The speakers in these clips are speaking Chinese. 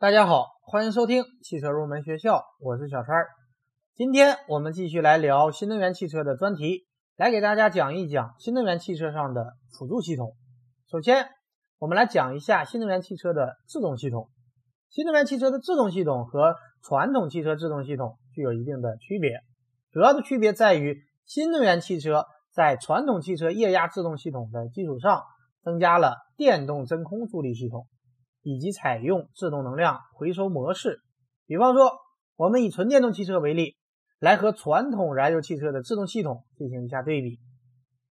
大家好，欢迎收听汽车入门学校，我是小川。今天我们继续来聊新能源汽车的专题，来给大家讲一讲新能源汽车上的辅助系统。首先，我们来讲一下新能源汽车的制动系统。新能源汽车的制动系统和传统汽车制动系统具有一定的区别，主要的区别在于新能源汽车在传统汽车液压制动系统的基础上，增加了电动真空助力系统。以及采用自动能量回收模式，比方说，我们以纯电动汽车为例，来和传统燃油汽车的制动系统进行一下对比。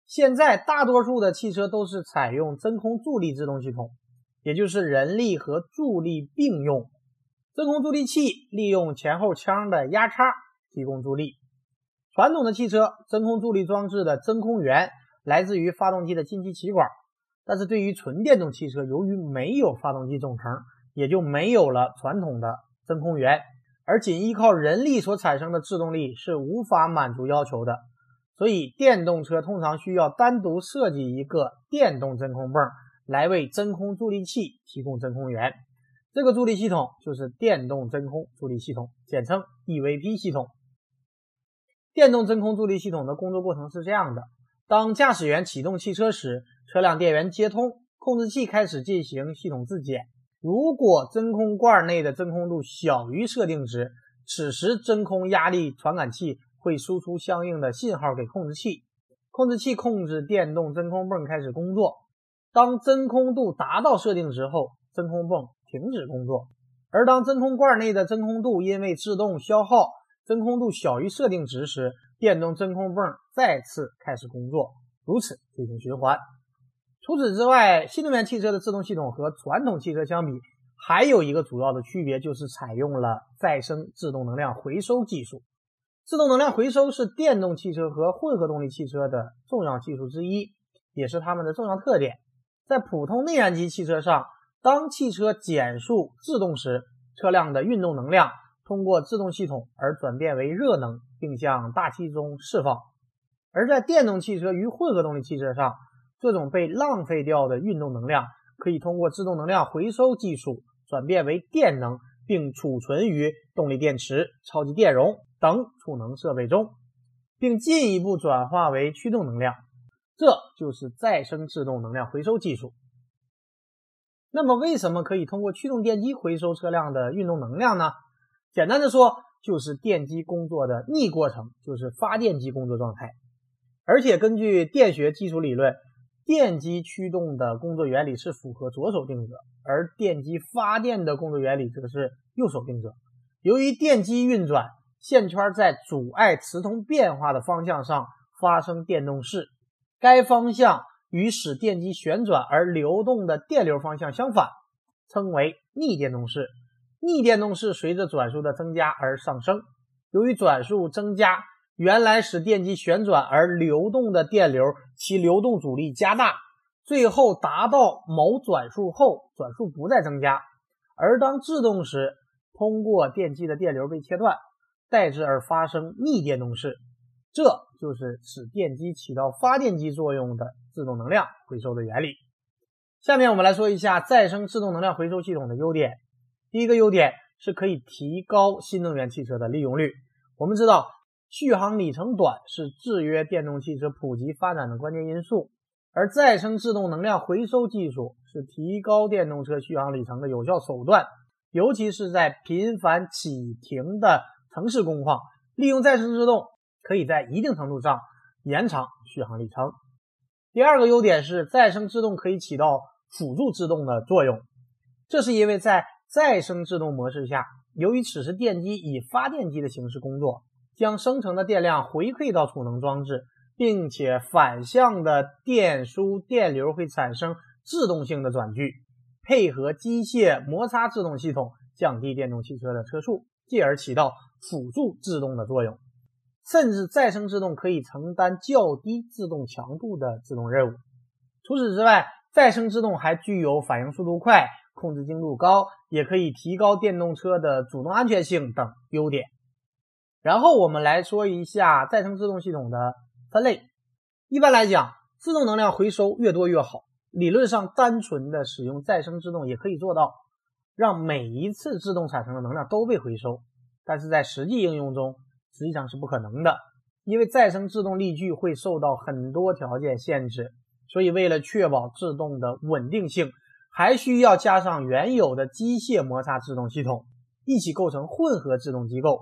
现在大多数的汽车都是采用真空助力制动系统，也就是人力和助力并用。真空助力器利用前后腔的压差提供助力。传统的汽车真空助力装置的真空源来自于发动机的进气歧管。但是对于纯电动汽车，由于没有发动机总成，也就没有了传统的真空源，而仅依靠人力所产生的制动力是无法满足要求的。所以，电动车通常需要单独设计一个电动真空泵来为真空助力器提供真空源。这个助力系统就是电动真空助力系统，简称 EVP 系统。电动真空助力系统的工作过程是这样的：当驾驶员启动汽车时，车辆电源接通，控制器开始进行系统自检。如果真空罐内的真空度小于设定值，此时真空压力传感器会输出相应的信号给控制器，控制器控制电动真空泵开始工作。当真空度达到设定值后，真空泵停止工作。而当真空罐内的真空度因为自动消耗，真空度小于设定值时，电动真空泵再次开始工作，如此进行循环。除此之外，新能源汽车的制动系统和传统汽车相比，还有一个主要的区别，就是采用了再生自动能量回收技术。自动能量回收是电动汽车和混合动力汽车的重要技术之一，也是它们的重要特点。在普通内燃机汽车上，当汽车减速制动时，车辆的运动能量通过制动系统而转变为热能，并向大气中释放；而在电动汽车与混合动力汽车上，这种被浪费掉的运动能量，可以通过自动能量回收技术转变为电能，并储存于动力电池、超级电容等储能设备中，并进一步转化为驱动能量。这就是再生自动能量回收技术。那么，为什么可以通过驱动电机回收车辆的运动能量呢？简单的说，就是电机工作的逆过程，就是发电机工作状态。而且，根据电学基础理论。电机驱动的工作原理是符合左手定则，而电机发电的工作原理则是右手定则。由于电机运转，线圈在阻碍磁通变化的方向上发生电动势，该方向与使电机旋转而流动的电流方向相反，称为逆电动势。逆电动势随着转速的增加而上升。由于转速增加，原来使电机旋转而流动的电流，其流动阻力加大，最后达到某转速后，转速不再增加。而当制动时，通过电机的电流被切断，代之而发生逆电动势。这就是使电机起到发电机作用的自动能量回收的原理。下面我们来说一下再生自动能量回收系统的优点。第一个优点是可以提高新能源汽车的利用率。我们知道。续航里程短是制约电动汽车普及发展的关键因素，而再生自动能量回收技术是提高电动车续航里程的有效手段，尤其是在频繁启停的城市工况，利用再生制动可以在一定程度上延长续航里程。第二个优点是再生制动可以起到辅助制动的作用，这是因为在再生制动模式下，由于此时电机以发电机的形式工作。将生成的电量回馈到储能装置，并且反向的电输电流会产生制动性的转距，配合机械摩擦制动系统，降低电动汽车的车速，继而起到辅助制动的作用。甚至再生制动可以承担较低制动强度的制动任务。除此之外，再生制动还具有反应速度快、控制精度高，也可以提高电动车的主动安全性等优点。然后我们来说一下再生制动系统的分类。一般来讲，自动能量回收越多越好。理论上，单纯的使用再生制动也可以做到。让每一次自动产生的能量都被回收。但是在实际应用中，实际上是不可能的，因为再生制动力矩会受到很多条件限制。所以为了确保制动的稳定性，还需要加上原有的机械摩擦制动系统，一起构成混合制动机构。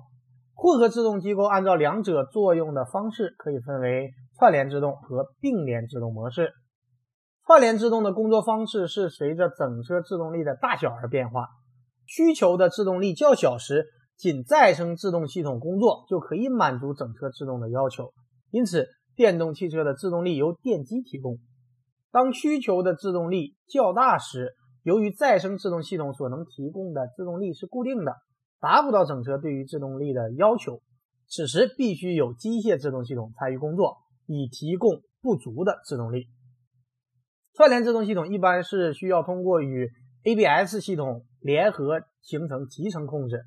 混合制动机构按照两者作用的方式，可以分为串联制动和并联制动模式。串联制动的工作方式是随着整车制动力的大小而变化。需求的制动力较小时，仅再生制动系统工作就可以满足整车制动的要求。因此，电动汽车的制动力由电机提供。当需求的制动力较大时，由于再生制动系统所能提供的制动力是固定的。达不到整车对于制动力的要求，此时必须有机械制动系统参与工作，以提供不足的制动力。串联制动系统一般是需要通过与 ABS 系统联合形成集成控制，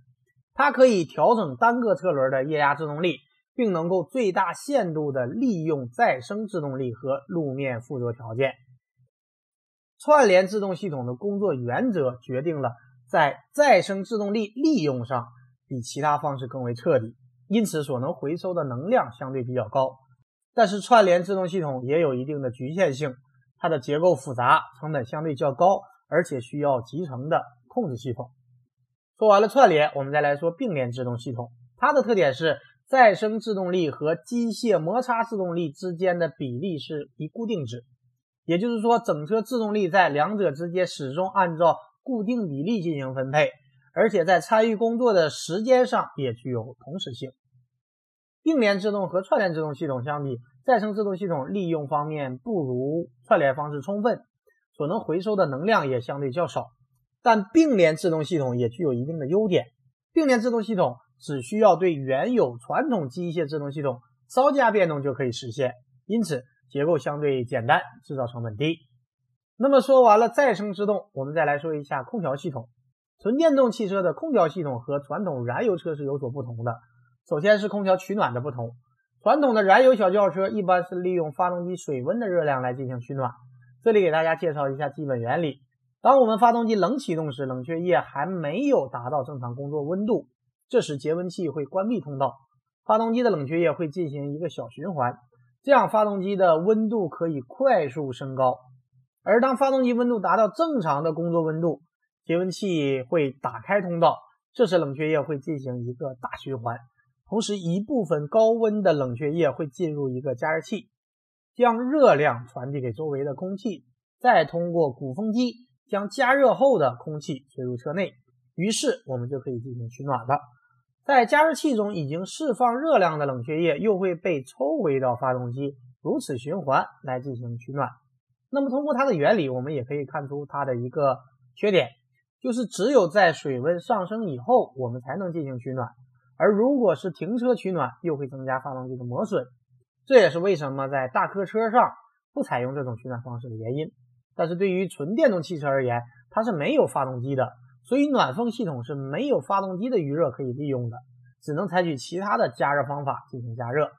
它可以调整单个车轮的液压制动力，并能够最大限度的利用再生制动力和路面附着条件。串联制动系统的工作原则决定了。在再生制动力利用上比其他方式更为彻底，因此所能回收的能量相对比较高。但是串联制动系统也有一定的局限性，它的结构复杂，成本相对较高，而且需要集成的控制系统。说完了串联，我们再来说并联制动系统。它的特点是再生制动力和机械摩擦制动力之间的比例是一固定值，也就是说，整车制动力在两者之间始终按照。固定比例进行分配，而且在参与工作的时间上也具有同时性。并联制动和串联制动系统相比，再生制动系统利用方面不如串联方式充分，所能回收的能量也相对较少。但并联制动系统也具有一定的优点，并联制动系统只需要对原有传统机械制动系统稍加变动就可以实现，因此结构相对简单，制造成本低。那么说完了再生制动，我们再来说一下空调系统。纯电动汽车的空调系统和传统燃油车是有所不同的。首先是空调取暖的不同。传统的燃油小轿车一般是利用发动机水温的热量来进行取暖。这里给大家介绍一下基本原理。当我们发动机冷启动时，冷却液还没有达到正常工作温度，这时节温器会关闭通道，发动机的冷却液会进行一个小循环，这样发动机的温度可以快速升高。而当发动机温度达到正常的工作温度，节温器会打开通道，这时冷却液会进行一个大循环，同时一部分高温的冷却液会进入一个加热器，将热量传递给周围的空气，再通过鼓风机将加热后的空气吹入车内，于是我们就可以进行取暖了。在加热器中已经释放热量的冷却液又会被抽回到发动机，如此循环来进行取暖。那么通过它的原理，我们也可以看出它的一个缺点，就是只有在水温上升以后，我们才能进行取暖，而如果是停车取暖，又会增加发动机的磨损。这也是为什么在大客车上不采用这种取暖方式的原因。但是对于纯电动汽车而言，它是没有发动机的，所以暖风系统是没有发动机的余热可以利用的，只能采取其他的加热方法进行加热，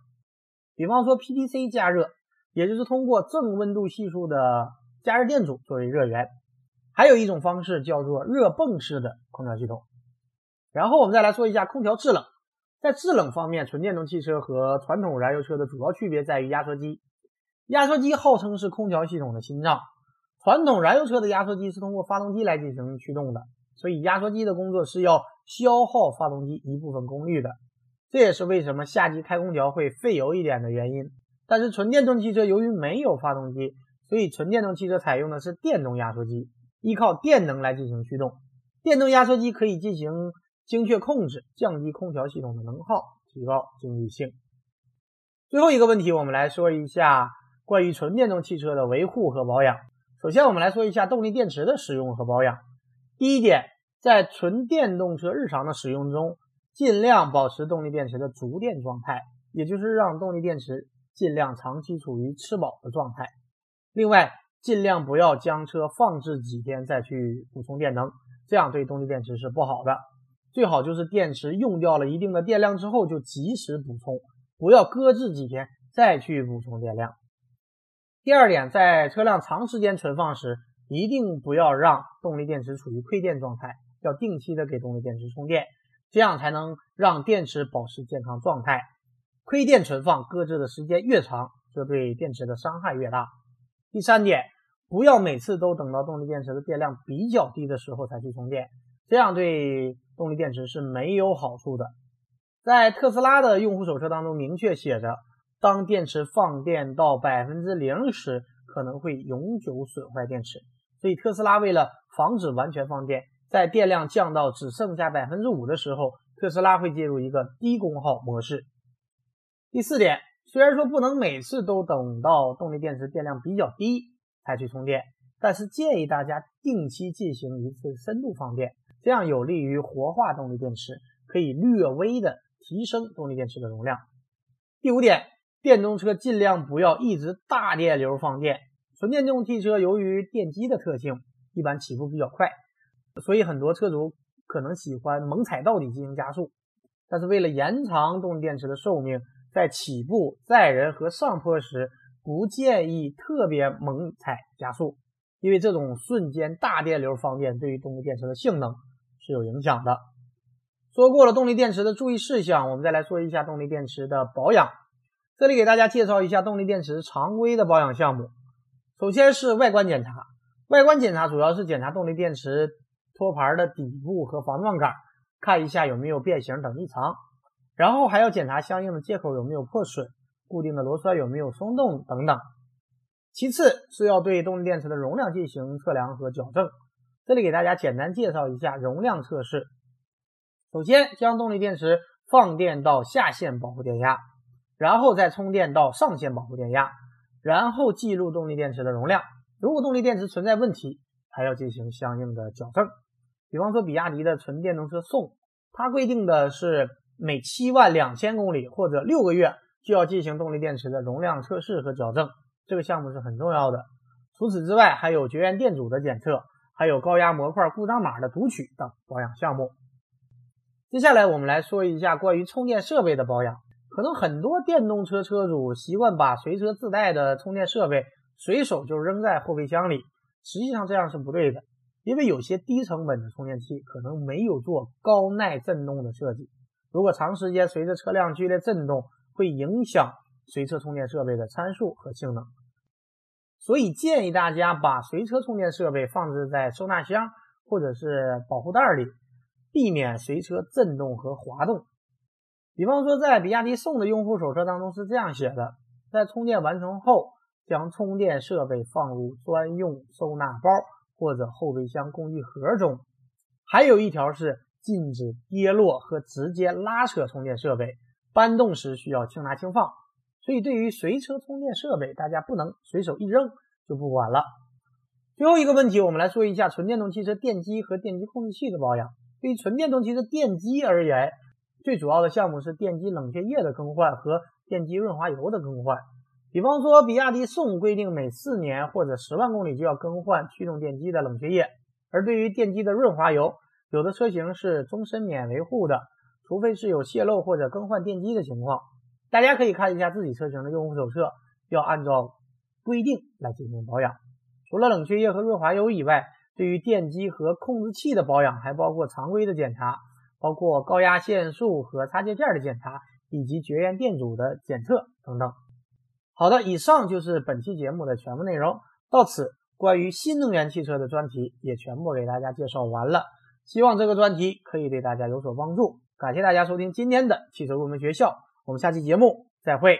比方说 PTC 加热。也就是通过正温度系数的加热电阻作为热源，还有一种方式叫做热泵式的空调系统。然后我们再来说一下空调制冷。在制冷方面，纯电动汽车和传统燃油车的主要区别在于压缩机。压缩机号称是空调系统的心脏。传统燃油车的压缩机是通过发动机来进行驱动的，所以压缩机的工作是要消耗发动机一部分功率的。这也是为什么夏季开空调会费油一点的原因。但是纯电动汽车由于没有发动机，所以纯电动汽车采用的是电动压缩机，依靠电能来进行驱动。电动压缩机可以进行精确控制，降低空调系统的能耗，提高经济性。最后一个问题，我们来说一下关于纯电动汽车的维护和保养。首先，我们来说一下动力电池的使用和保养。第一点，在纯电动车日常的使用中，尽量保持动力电池的足电状态，也就是让动力电池。尽量长期处于吃饱的状态。另外，尽量不要将车放置几天再去补充电能，这样对动力电池是不好的。最好就是电池用掉了一定的电量之后就及时补充，不要搁置几天再去补充电量。第二点，在车辆长时间存放时，一定不要让动力电池处于亏电状态，要定期的给动力电池充电，这样才能让电池保持健康状态。亏电存放搁置的时间越长，则对电池的伤害越大。第三点，不要每次都等到动力电池的电量比较低的时候才去充电，这样对动力电池是没有好处的。在特斯拉的用户手册当中明确写着，当电池放电到百分之零时，可能会永久损坏电池。所以特斯拉为了防止完全放电，在电量降到只剩下百分之五的时候，特斯拉会进入一个低功耗模式。第四点，虽然说不能每次都等到动力电池电量比较低才去充电，但是建议大家定期进行一次深度放电，这样有利于活化动力电池，可以略微的提升动力电池的容量。第五点，电动车尽量不要一直大电流放电。纯电动汽车由于电机的特性，一般起步比较快，所以很多车主可能喜欢猛踩到底进行加速。但是为了延长动力电池的寿命，在起步、载人和上坡时，不建议特别猛踩加速，因为这种瞬间大电流放电对于动力电池的性能是有影响的。说过了动力电池的注意事项，我们再来说一下动力电池的保养。这里给大家介绍一下动力电池常规的保养项目。首先是外观检查，外观检查主要是检查动力电池托盘的底部和防撞杆，看一下有没有变形等异常。然后还要检查相应的接口有没有破损，固定的螺栓有没有松动等等。其次是要对动力电池的容量进行测量和矫正。这里给大家简单介绍一下容量测试。首先将动力电池放电到下限保护电压，然后再充电到上限保护电压，然后记录动力电池的容量。如果动力电池存在问题，还要进行相应的矫正。比方说比亚迪的纯电动车宋，它规定的是。每七万两千公里或者六个月就要进行动力电池的容量测试和矫正，这个项目是很重要的。除此之外，还有绝缘电阻的检测，还有高压模块故障码的读取等保养项目。接下来我们来说一下关于充电设备的保养。可能很多电动车车主习惯把随车自带的充电设备随手就扔在后备箱里，实际上这样是不对的，因为有些低成本的充电器可能没有做高耐震动的设计。如果长时间随着车辆剧烈震动，会影响随车充电设备的参数和性能，所以建议大家把随车充电设备放置在收纳箱或者是保护袋里，避免随车震动和滑动。比方说，在比亚迪宋的用户手册当中是这样写的：在充电完成后，将充电设备放入专用收纳包或者后备箱工具盒中。还有一条是。禁止跌落和直接拉扯充电设备，搬动时需要轻拿轻放。所以，对于随车充电设备，大家不能随手一扔就不管了。最后一个问题，我们来说一下纯电动汽车电机和电机控制器的保养。对于纯电动汽车电机而言，最主要的项目是电机冷却液的更换和电机润滑油的更换。比方说，比亚迪宋规定每四年或者十万公里就要更换驱动电机的冷却液，而对于电机的润滑油，有的车型是终身免维护的，除非是有泄漏或者更换电机的情况。大家可以看一下自己车型的用户手册，要按照规定来进行保养。除了冷却液和润滑油以外，对于电机和控制器的保养还包括常规的检查，包括高压线束和插接件的检查，以及绝缘电阻的检测等等。好的，以上就是本期节目的全部内容。到此，关于新能源汽车的专题也全部给大家介绍完了。希望这个专题可以对大家有所帮助。感谢大家收听今天的汽车入门学校，我们下期节目再会。